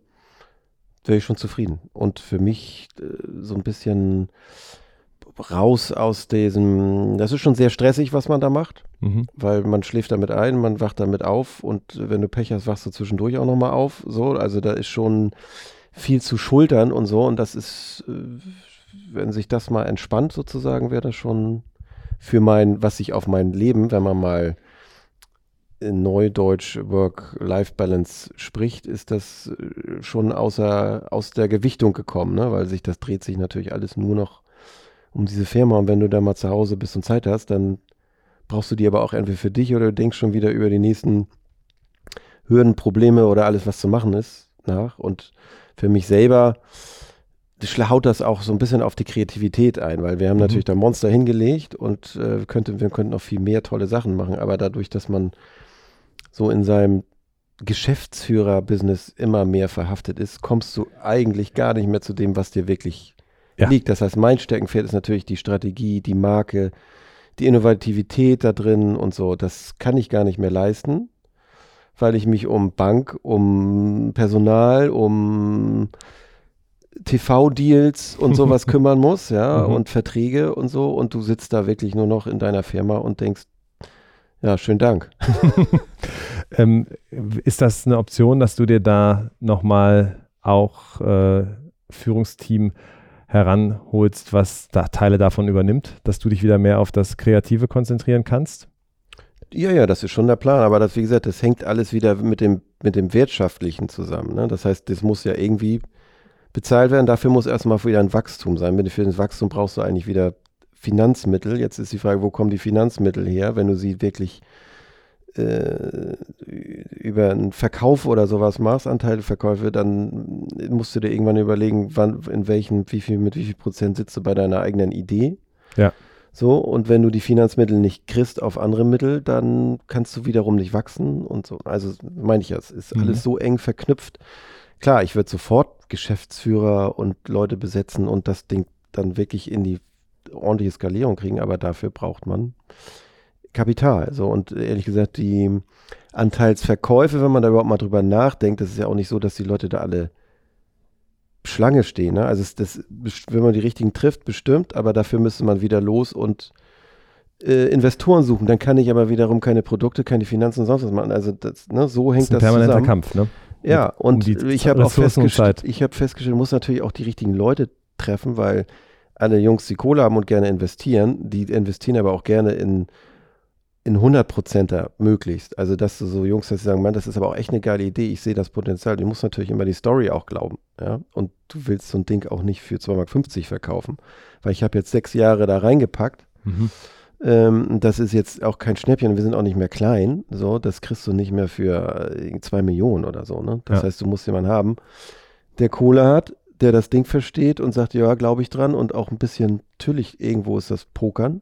wäre ich schon zufrieden. Und für mich äh, so ein bisschen raus aus diesem, das ist schon sehr stressig, was man da macht, mhm. weil man schläft damit ein, man wacht damit auf und wenn du Pech hast, wachst du zwischendurch auch nochmal auf, so, also da ist schon viel zu schultern und so und das ist, äh, wenn sich das mal entspannt sozusagen, wäre das schon für mein, was sich auf mein Leben, wenn man mal in Neudeutsch Work-Life-Balance spricht, ist das äh, schon außer, aus der Gewichtung gekommen, ne? weil sich das dreht sich natürlich alles nur noch um diese Firma. Und wenn du da mal zu Hause bist und Zeit hast, dann brauchst du die aber auch entweder für dich oder du denkst schon wieder über die nächsten Hürden, Probleme oder alles, was zu machen ist, nach. Und für mich selber, haut das auch so ein bisschen auf die Kreativität ein, weil wir haben mhm. natürlich da Monster hingelegt und äh, könnte, wir könnten noch viel mehr tolle Sachen machen, aber dadurch, dass man so in seinem Geschäftsführer-Business immer mehr verhaftet ist, kommst du eigentlich gar nicht mehr zu dem, was dir wirklich ja. liegt. Das heißt, mein Steckenpferd ist natürlich die Strategie, die Marke, die Innovativität da drin und so. Das kann ich gar nicht mehr leisten, weil ich mich um Bank, um Personal, um TV-Deals und sowas kümmern muss, ja, mhm. und Verträge und so. Und du sitzt da wirklich nur noch in deiner Firma und denkst, ja, schönen Dank. ähm, ist das eine Option, dass du dir da nochmal auch äh, Führungsteam heranholst, was da Teile davon übernimmt, dass du dich wieder mehr auf das Kreative konzentrieren kannst? Ja, ja, das ist schon der Plan, aber das, wie gesagt, das hängt alles wieder mit dem, mit dem Wirtschaftlichen zusammen. Ne? Das heißt, das muss ja irgendwie bezahlt werden. Dafür muss erstmal wieder ein Wachstum sein. Für das Wachstum brauchst du eigentlich wieder Finanzmittel. Jetzt ist die Frage, wo kommen die Finanzmittel her, wenn du sie wirklich äh, über einen Verkauf oder sowas machst, Anteilverkäufe, dann musst du dir irgendwann überlegen, wann, in welchen, wie viel, mit wie viel Prozent sitzt du bei deiner eigenen Idee. Ja. So, und wenn du die Finanzmittel nicht kriegst auf andere Mittel, dann kannst du wiederum nicht wachsen und so. Also meine ich ja, es ist mhm. alles so eng verknüpft. Klar, ich würde sofort Geschäftsführer und Leute besetzen und das Ding dann wirklich in die ordentliche Skalierung kriegen, aber dafür braucht man Kapital. So und ehrlich gesagt, die Anteilsverkäufe, wenn man da überhaupt mal drüber nachdenkt, das ist ja auch nicht so, dass die Leute da alle Schlange stehen. Ne? Also es, das, wenn man die richtigen trifft, bestimmt, aber dafür müsste man wieder los und äh, Investoren suchen. Dann kann ich aber wiederum keine Produkte, keine Finanzen und sonst was machen. Also das, ne, so hängt das, ist ein das permanenter zusammen. Kampf, ne? Ja, und um ich habe auch festgestellt, ich habe festgestellt, muss natürlich auch die richtigen Leute treffen, weil alle Jungs, die Kohle haben und gerne investieren, die investieren aber auch gerne in in 100 Prozenter möglichst. Also, dass du so Jungs, dass sie sagen, Mann, das ist aber auch echt eine geile Idee, ich sehe das Potenzial. Du musst natürlich immer die Story auch glauben, ja. Und du willst so ein Ding auch nicht für 2,50 Mark verkaufen. Weil ich habe jetzt sechs Jahre da reingepackt. Mhm. Ähm, das ist jetzt auch kein Schnäppchen, wir sind auch nicht mehr klein. So, das kriegst du nicht mehr für äh, zwei Millionen oder so. Ne? Das ja. heißt, du musst jemanden haben, der Kohle hat, der das Ding versteht und sagt, ja, glaube ich dran und auch ein bisschen, natürlich, irgendwo ist das Pokern.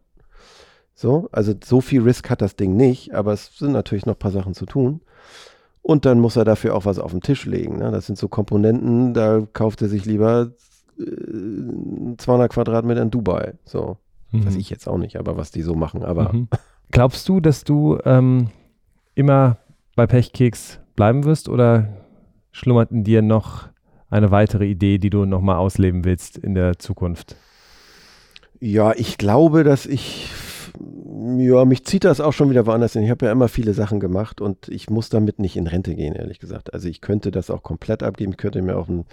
So, also so viel Risk hat das Ding nicht, aber es sind natürlich noch ein paar Sachen zu tun. Und dann muss er dafür auch was auf den Tisch legen. Ne? Das sind so Komponenten, da kauft er sich lieber äh, 200 Quadratmeter in Dubai. So, Mhm. Weiß ich jetzt auch nicht, aber was die so machen. Aber mhm. Glaubst du, dass du ähm, immer bei Pechkeks bleiben wirst oder schlummert in dir noch eine weitere Idee, die du nochmal ausleben willst in der Zukunft? Ja, ich glaube, dass ich, ja, mich zieht das auch schon wieder woanders hin. Ich habe ja immer viele Sachen gemacht und ich muss damit nicht in Rente gehen, ehrlich gesagt. Also ich könnte das auch komplett abgeben. Ich könnte mir auch eine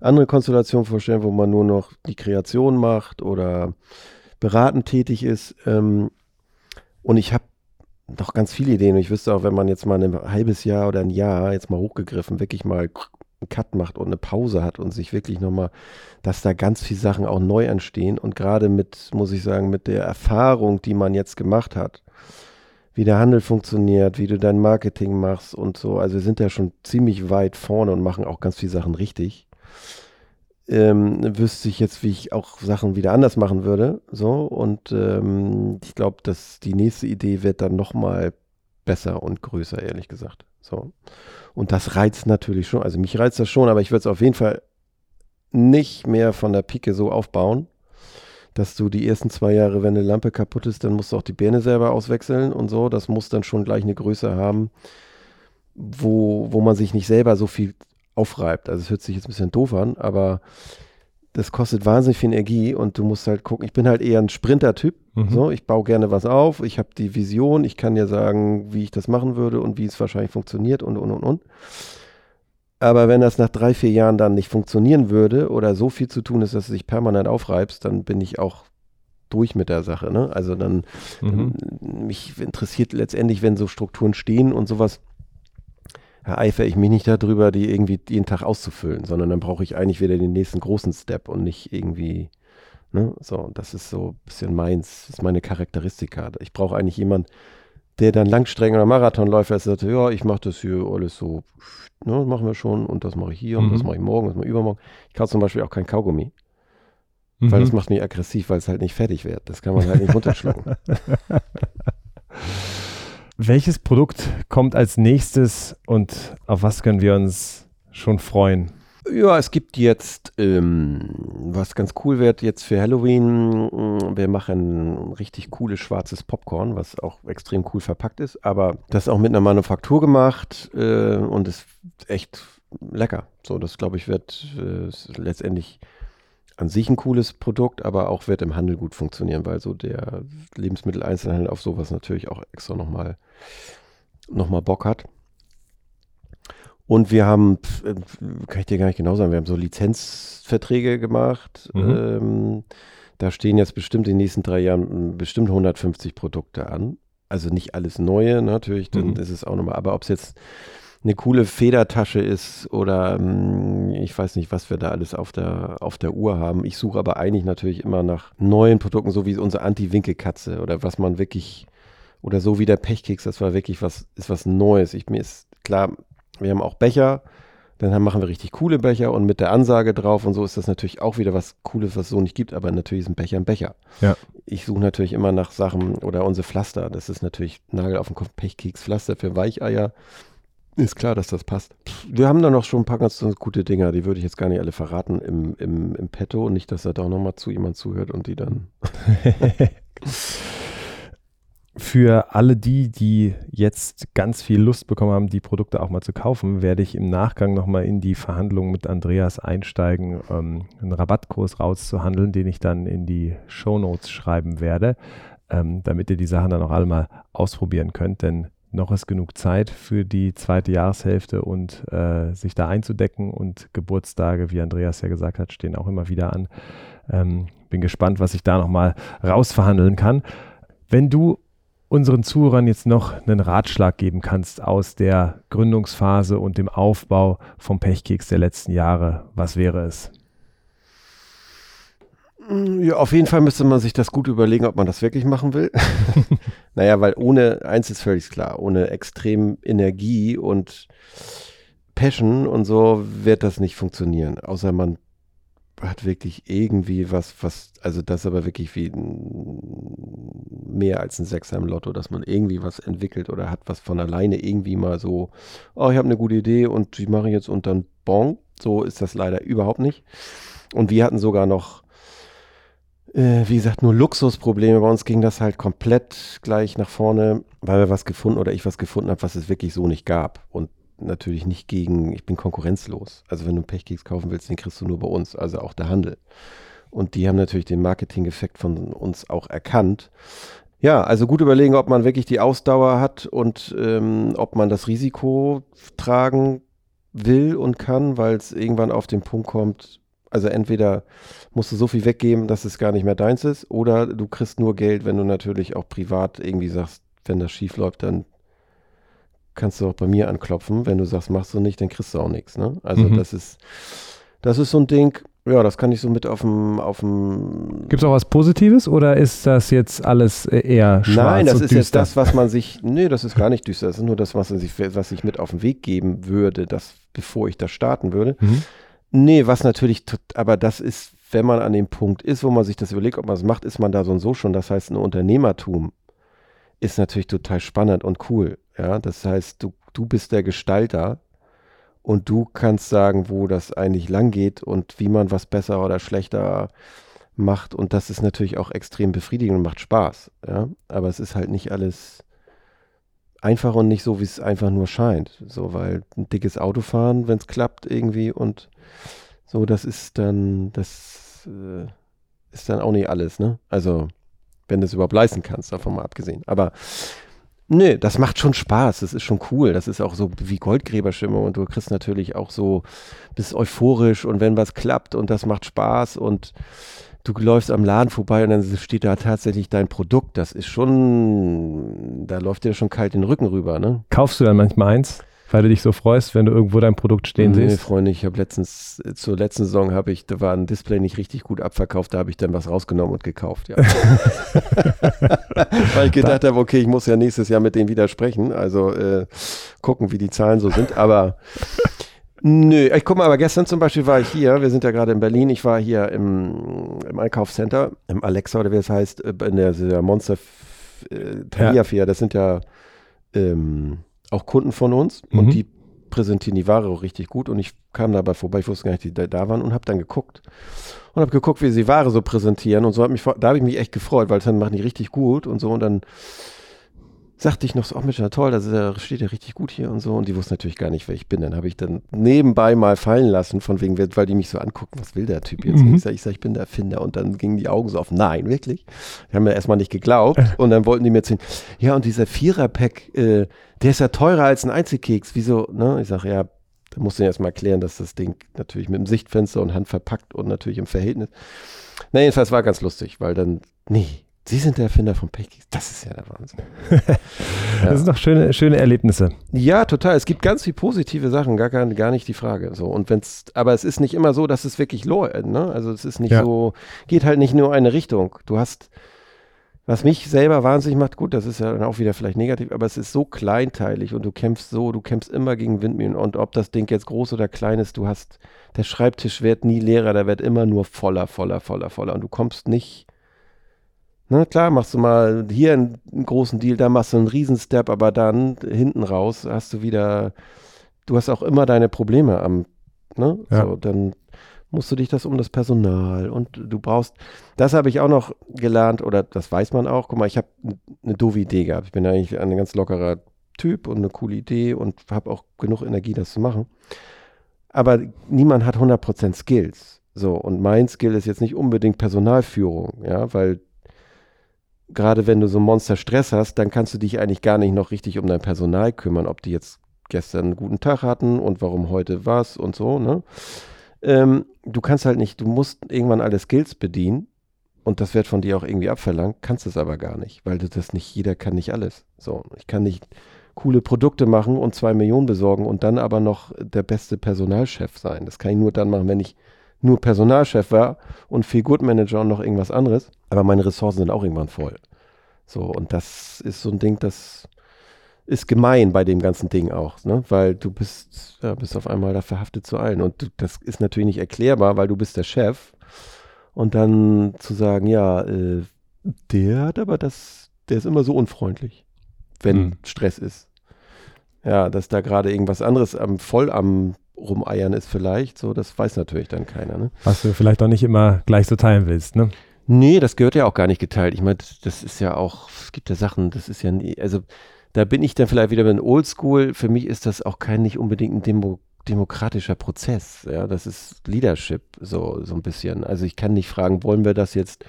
andere Konstellation vorstellen, wo man nur noch die Kreation macht oder beratend tätig ist. Ähm, und ich habe noch ganz viele Ideen. Und ich wüsste auch, wenn man jetzt mal ein halbes Jahr oder ein Jahr jetzt mal hochgegriffen, wirklich mal einen Cut macht und eine Pause hat und sich wirklich nochmal, dass da ganz viele Sachen auch neu entstehen. Und gerade mit, muss ich sagen, mit der Erfahrung, die man jetzt gemacht hat, wie der Handel funktioniert, wie du dein Marketing machst und so. Also wir sind ja schon ziemlich weit vorne und machen auch ganz viele Sachen richtig ähm, wüsste ich jetzt, wie ich auch Sachen wieder anders machen würde. So, und ähm, ich glaube, dass die nächste Idee wird dann nochmal besser und größer, ehrlich gesagt. So. Und das reizt natürlich schon. Also mich reizt das schon, aber ich würde es auf jeden Fall nicht mehr von der Pike so aufbauen, dass du die ersten zwei Jahre, wenn eine Lampe kaputt ist, dann musst du auch die Birne selber auswechseln und so. Das muss dann schon gleich eine Größe haben, wo, wo man sich nicht selber so viel aufreibt. Also es hört sich jetzt ein bisschen doof an, aber das kostet wahnsinnig viel Energie und du musst halt gucken. Ich bin halt eher ein Sprinter-Typ. Mhm. So, ich baue gerne was auf, ich habe die Vision, ich kann dir sagen, wie ich das machen würde und wie es wahrscheinlich funktioniert und und und und. Aber wenn das nach drei, vier Jahren dann nicht funktionieren würde oder so viel zu tun ist, dass du dich permanent aufreibst, dann bin ich auch durch mit der Sache. Ne? Also dann, mhm. dann mich interessiert letztendlich, wenn so Strukturen stehen und sowas, ereifere ich mich nicht darüber, die irgendwie jeden Tag auszufüllen, sondern dann brauche ich eigentlich wieder den nächsten großen Step und nicht irgendwie, ne, so, das ist so ein bisschen meins, das ist meine Charakteristika. Ich brauche eigentlich jemanden, der dann Langstrecken- oder Marathonläufer ist, sagt, ja, ich mache das hier alles so, ne, das machen wir schon und das mache ich hier und das mhm. mache ich morgen, das mache ich übermorgen. Ich kaufe zum Beispiel auch kein Kaugummi. mhm. weil das macht mich aggressiv, weil es halt nicht fertig wird. Das kann man halt nicht runterschlucken. Welches Produkt kommt als nächstes und auf was können wir uns schon freuen? Ja, es gibt jetzt, ähm, was ganz cool wird jetzt für Halloween, mm, wir machen richtig cooles schwarzes Popcorn, was auch extrem cool verpackt ist, aber das auch mit einer Manufaktur gemacht äh, und ist echt lecker. So, das glaube ich wird äh, letztendlich an sich ein cooles Produkt, aber auch wird im Handel gut funktionieren, weil so der Lebensmitteleinzelhandel auf sowas natürlich auch extra nochmal noch mal Bock hat. Und wir haben, äh, kann ich dir gar nicht genau sagen, wir haben so Lizenzverträge gemacht. Mhm. Ähm, da stehen jetzt bestimmt in den nächsten drei Jahren bestimmt 150 Produkte an. Also nicht alles Neue natürlich, dann mhm. ist es auch nochmal, aber ob es jetzt eine coole Federtasche ist oder ähm, ich weiß nicht, was wir da alles auf der, auf der Uhr haben. Ich suche aber eigentlich natürlich immer nach neuen Produkten, so wie unsere Anti-Winkelkatze oder was man wirklich, oder so wie der Pechkeks, das war wirklich was, ist was Neues. Ich, mir ist klar, wir haben auch Becher, dann machen wir richtig coole Becher und mit der Ansage drauf und so ist das natürlich auch wieder was Cooles, was es so nicht gibt, aber natürlich ist ein Becher ein Becher. Ja. Ich suche natürlich immer nach Sachen oder unsere Pflaster, das ist natürlich Nagel auf den Kopf, Pechkeks, Pflaster für Weicheier. Ist klar, dass das passt. Wir haben da noch schon ein paar ganz gute Dinger, die würde ich jetzt gar nicht alle verraten im, im, im Petto. Nicht, dass er da auch nochmal zu jemand zuhört und die dann Für alle die, die jetzt ganz viel Lust bekommen haben, die Produkte auch mal zu kaufen, werde ich im Nachgang nochmal in die Verhandlungen mit Andreas einsteigen, ähm, einen Rabattkurs rauszuhandeln, den ich dann in die Show Notes schreiben werde, ähm, damit ihr die Sachen dann auch alle mal ausprobieren könnt. Denn noch ist genug Zeit für die zweite Jahreshälfte und äh, sich da einzudecken. Und Geburtstage, wie Andreas ja gesagt hat, stehen auch immer wieder an. Ähm, bin gespannt, was ich da nochmal rausverhandeln kann. Wenn du unseren Zuhörern jetzt noch einen Ratschlag geben kannst aus der Gründungsphase und dem Aufbau vom Pechkeks der letzten Jahre, was wäre es? Ja, auf jeden Fall müsste man sich das gut überlegen, ob man das wirklich machen will. naja, weil ohne, eins ist völlig klar, ohne extrem Energie und Passion und so wird das nicht funktionieren. Außer man hat wirklich irgendwie was, was, also das aber wirklich wie mehr als ein Sechser im Lotto, dass man irgendwie was entwickelt oder hat was von alleine irgendwie mal so, oh, ich habe eine gute Idee und die mache ich jetzt und dann bon. So ist das leider überhaupt nicht. Und wir hatten sogar noch, äh, wie gesagt, nur Luxusprobleme. Bei uns ging das halt komplett gleich nach vorne, weil wir was gefunden oder ich was gefunden habe, was es wirklich so nicht gab. Und natürlich nicht gegen, ich bin konkurrenzlos. Also wenn du einen Pechkeks kaufen willst, den kriegst du nur bei uns, also auch der Handel. Und die haben natürlich den Marketing-Effekt von uns auch erkannt. Ja, also gut überlegen, ob man wirklich die Ausdauer hat und ähm, ob man das Risiko tragen will und kann, weil es irgendwann auf den Punkt kommt, also entweder musst du so viel weggeben, dass es gar nicht mehr deins ist, oder du kriegst nur Geld, wenn du natürlich auch privat irgendwie sagst, wenn das schief läuft, dann kannst du auch bei mir anklopfen. Wenn du sagst, machst du nicht, dann kriegst du auch nichts. Ne? Also mhm. das ist, das ist so ein Ding, ja, das kann ich so mit auf dem, auf dem. Gibt es auch was Positives oder ist das jetzt alles äh, eher schwarz Nein, das ist düster? jetzt das, was man sich, nee, das ist gar nicht düster. Das ist nur das, was, man sich, was ich mit auf den Weg geben würde, das, bevor ich das starten würde. Mhm. Nee, was natürlich, aber das ist, wenn man an dem Punkt ist, wo man sich das überlegt, ob man es macht, ist man da so und so schon. Das heißt, ein Unternehmertum ist natürlich total spannend und cool. Ja, das heißt, du, du bist der Gestalter und du kannst sagen, wo das eigentlich lang geht und wie man was besser oder schlechter macht. Und das ist natürlich auch extrem befriedigend und macht Spaß. Ja? Aber es ist halt nicht alles einfach und nicht so, wie es einfach nur scheint. So, weil ein dickes Auto fahren, wenn es klappt irgendwie und so, das ist dann, das äh, ist dann auch nicht alles, ne? Also, wenn du es überhaupt leisten kannst, davon mal abgesehen. Aber Nee, das macht schon Spaß. Das ist schon cool. Das ist auch so wie Goldgräberstimmung und du kriegst natürlich auch so, bist euphorisch und wenn was klappt und das macht Spaß und du läufst am Laden vorbei und dann steht da tatsächlich dein Produkt. Das ist schon, da läuft dir schon kalt den Rücken rüber, ne? Kaufst du dann manchmal eins? weil du dich so freust, wenn du irgendwo dein Produkt stehen nee, siehst? Freunde, ich habe letztens, zur letzten Saison habe ich, da war ein Display nicht richtig gut abverkauft, da habe ich dann was rausgenommen und gekauft, ja. weil ich gedacht habe, okay, ich muss ja nächstes Jahr mit denen widersprechen, also äh, gucken, wie die Zahlen so sind, aber Nö, ich guck mal, aber gestern zum Beispiel war ich hier, wir sind ja gerade in Berlin, ich war hier im, im Einkaufscenter, im Alexa oder wie es heißt, äh, in der, der Monster äh, Thalia das sind ja ähm, auch Kunden von uns mhm. und die präsentieren die Ware auch richtig gut und ich kam dabei vorbei, ich wusste gar nicht, die da, waren und habe dann geguckt und habe geguckt, wie sie Ware so präsentieren und so hat mich, da habe ich mich echt gefreut, weil dann machen die richtig gut und so und dann sagte ich noch so, oh Mensch, na toll, das ist steht ja richtig gut hier und so. Und die wussten natürlich gar nicht, wer ich bin. Dann habe ich dann nebenbei mal fallen lassen, von wegen, weil die mich so angucken, was will der Typ jetzt? Mhm. Ich sage, ich, sag, ich bin der Erfinder. Und dann gingen die Augen so auf, nein, wirklich? Die haben mir erstmal nicht geglaubt. Und dann wollten die mir erzählen, ja, und dieser Vierer-Pack, äh, der ist ja teurer als ein Einzelkeks. Wieso? Ne? Ich sage, ja, da musst du jetzt mal erklären, dass das Ding natürlich mit dem Sichtfenster und Hand verpackt und natürlich im Verhältnis. Na, jedenfalls war ganz lustig, weil dann, nee, Sie sind der Erfinder von Pancakes. Das ist ja der Wahnsinn. das ja. sind doch schöne, schöne Erlebnisse. Ja, total. Es gibt ganz viele positive Sachen, gar, gar, gar nicht die Frage. So. Und wenn's, aber es ist nicht immer so, dass es wirklich läuft. Ne? Also es ist nicht ja. so, geht halt nicht nur eine Richtung. Du hast, was mich selber wahnsinnig macht, gut, das ist ja dann auch wieder vielleicht negativ, aber es ist so kleinteilig und du kämpfst so, du kämpfst immer gegen Windmühlen. Und ob das Ding jetzt groß oder klein ist, du hast, der Schreibtisch wird nie leerer, der wird immer nur voller, voller, voller, voller. Und du kommst nicht Ne, klar, machst du mal hier einen, einen, großen Deal, da machst du einen Riesenstep, aber dann hinten raus hast du wieder, du hast auch immer deine Probleme am, ne? Ja. So, dann musst du dich das um das Personal und du brauchst, das habe ich auch noch gelernt oder das weiß man auch. Guck mal, ich habe eine doofe Idee gehabt. Ich bin eigentlich ein ganz lockerer Typ und eine coole Idee und habe auch genug Energie, das zu machen. Aber niemand hat 100% Skills. So, und mein Skill ist jetzt nicht unbedingt Personalführung, ja, weil gerade wenn du so Monster-Stress hast, dann kannst du dich eigentlich gar nicht noch richtig um dein Personal kümmern, ob die jetzt gestern einen guten Tag hatten und warum heute was und so, ne? Ähm, du kannst halt nicht, du musst irgendwann alle Skills bedienen und das wird von dir auch irgendwie abverlangt, kannst es aber gar nicht, weil du das nicht, jeder kann nicht alles. So, ich kann nicht coole Produkte machen und zwei Millionen besorgen und dann aber noch der beste Personalchef sein. Das kann ich nur dann machen, wenn ich nur Personalchef war und viel Gutmanager und noch irgendwas anderes. Aber meine Ressourcen sind auch irgendwann voll. So, und das ist so ein Ding, das ist gemein bei dem ganzen Ding auch, ne? Weil du bist, ja, bist auf einmal da verhaftet zu allen. Und du, das ist natürlich nicht erklärbar, weil du bist der Chef. Und dann zu sagen, ja, äh, der hat aber das, der ist immer so unfreundlich, wenn mhm. Stress ist. Ja, dass da gerade irgendwas anderes am, voll am rumeiern ist vielleicht, so, das weiß natürlich dann keiner. Ne? Was du vielleicht auch nicht immer gleich so teilen willst, ne? Nee, das gehört ja auch gar nicht geteilt. Ich meine, das, das, ist ja auch, es gibt ja Sachen, das ist ja nie, also da bin ich dann vielleicht wieder mit Oldschool. Für mich ist das auch kein nicht unbedingt ein Demo, demokratischer Prozess. Ja, das ist Leadership, so, so ein bisschen. Also ich kann nicht fragen, wollen wir das jetzt,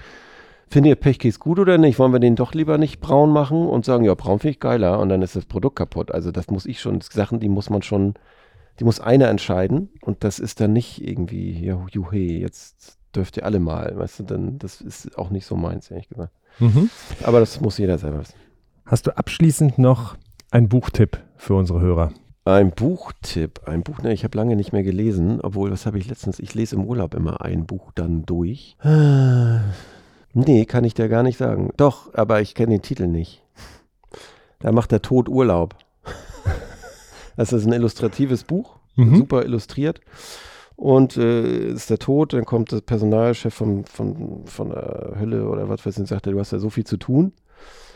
findet ihr Pechkeks gut oder nicht? Wollen wir den doch lieber nicht braun machen und sagen, ja, braun finde ich geiler und dann ist das Produkt kaputt. Also das muss ich schon, Sachen, die muss man schon die muss einer entscheiden und das ist dann nicht irgendwie, ja, juhe, jetzt dürft ihr alle mal, weißt du, dann, das ist auch nicht so meins, ehrlich gesagt. Mhm. Aber das muss jeder selber wissen. Hast du abschließend noch einen Buchtipp für unsere Hörer? Ein Buchtipp, ein Buch, ne, ich habe lange nicht mehr gelesen, obwohl, was habe ich letztens, ich lese im Urlaub immer ein Buch dann durch. Nee, kann ich dir gar nicht sagen. Doch, aber ich kenne den Titel nicht. Da macht der Tod Urlaub. Das ist ein illustratives Buch, mhm. super illustriert. Und äh, ist der Tod, dann kommt der Personalchef von, von, von der Hölle oder was weiß ich, und sagt, du hast ja so viel zu tun.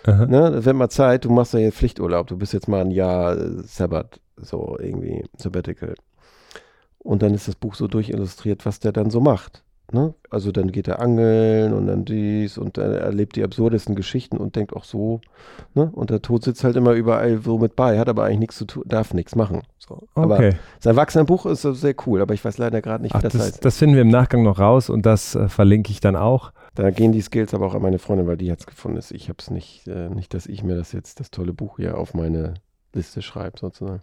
Aha. Ne, das wird mal Zeit, du machst ja jetzt Pflichturlaub, du bist jetzt mal ein Jahr äh, Sabbat, so irgendwie, Sabbatical. Und dann ist das Buch so durchillustriert, was der dann so macht. Ne? Also dann geht er angeln und dann dies und er erlebt die absurdesten Geschichten und denkt auch so. Ne? Und der Tod sitzt halt immer überall so mit bei, hat aber eigentlich nichts zu tun, darf nichts machen. So. Aber okay. sein Erwachsenenbuch ist sehr cool, aber ich weiß leider gerade nicht, wie Ach, das, das, heißt. Das finden wir im Nachgang noch raus und das äh, verlinke ich dann auch. Da gehen die Skills aber auch an meine Freundin, weil die hat es gefunden. Ich habe es nicht, äh, nicht, dass ich mir das jetzt, das tolle Buch hier auf meine Liste schreibe, sozusagen.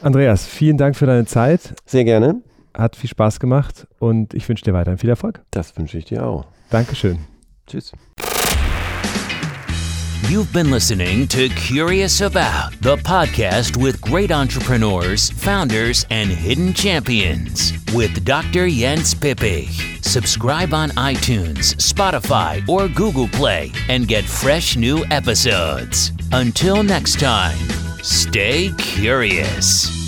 Andreas, vielen Dank für deine Zeit. Sehr gerne. Hat viel Spaß gemacht und ich wünsche dir weiterhin viel Erfolg. Das wünsche ich dir auch. Dankeschön. Tschüss. You've been listening to Curious About, the podcast with great entrepreneurs, founders, and hidden champions with Dr. Jens Pippich. Subscribe on iTunes, Spotify, or Google Play and get fresh new episodes. Until next time, stay curious.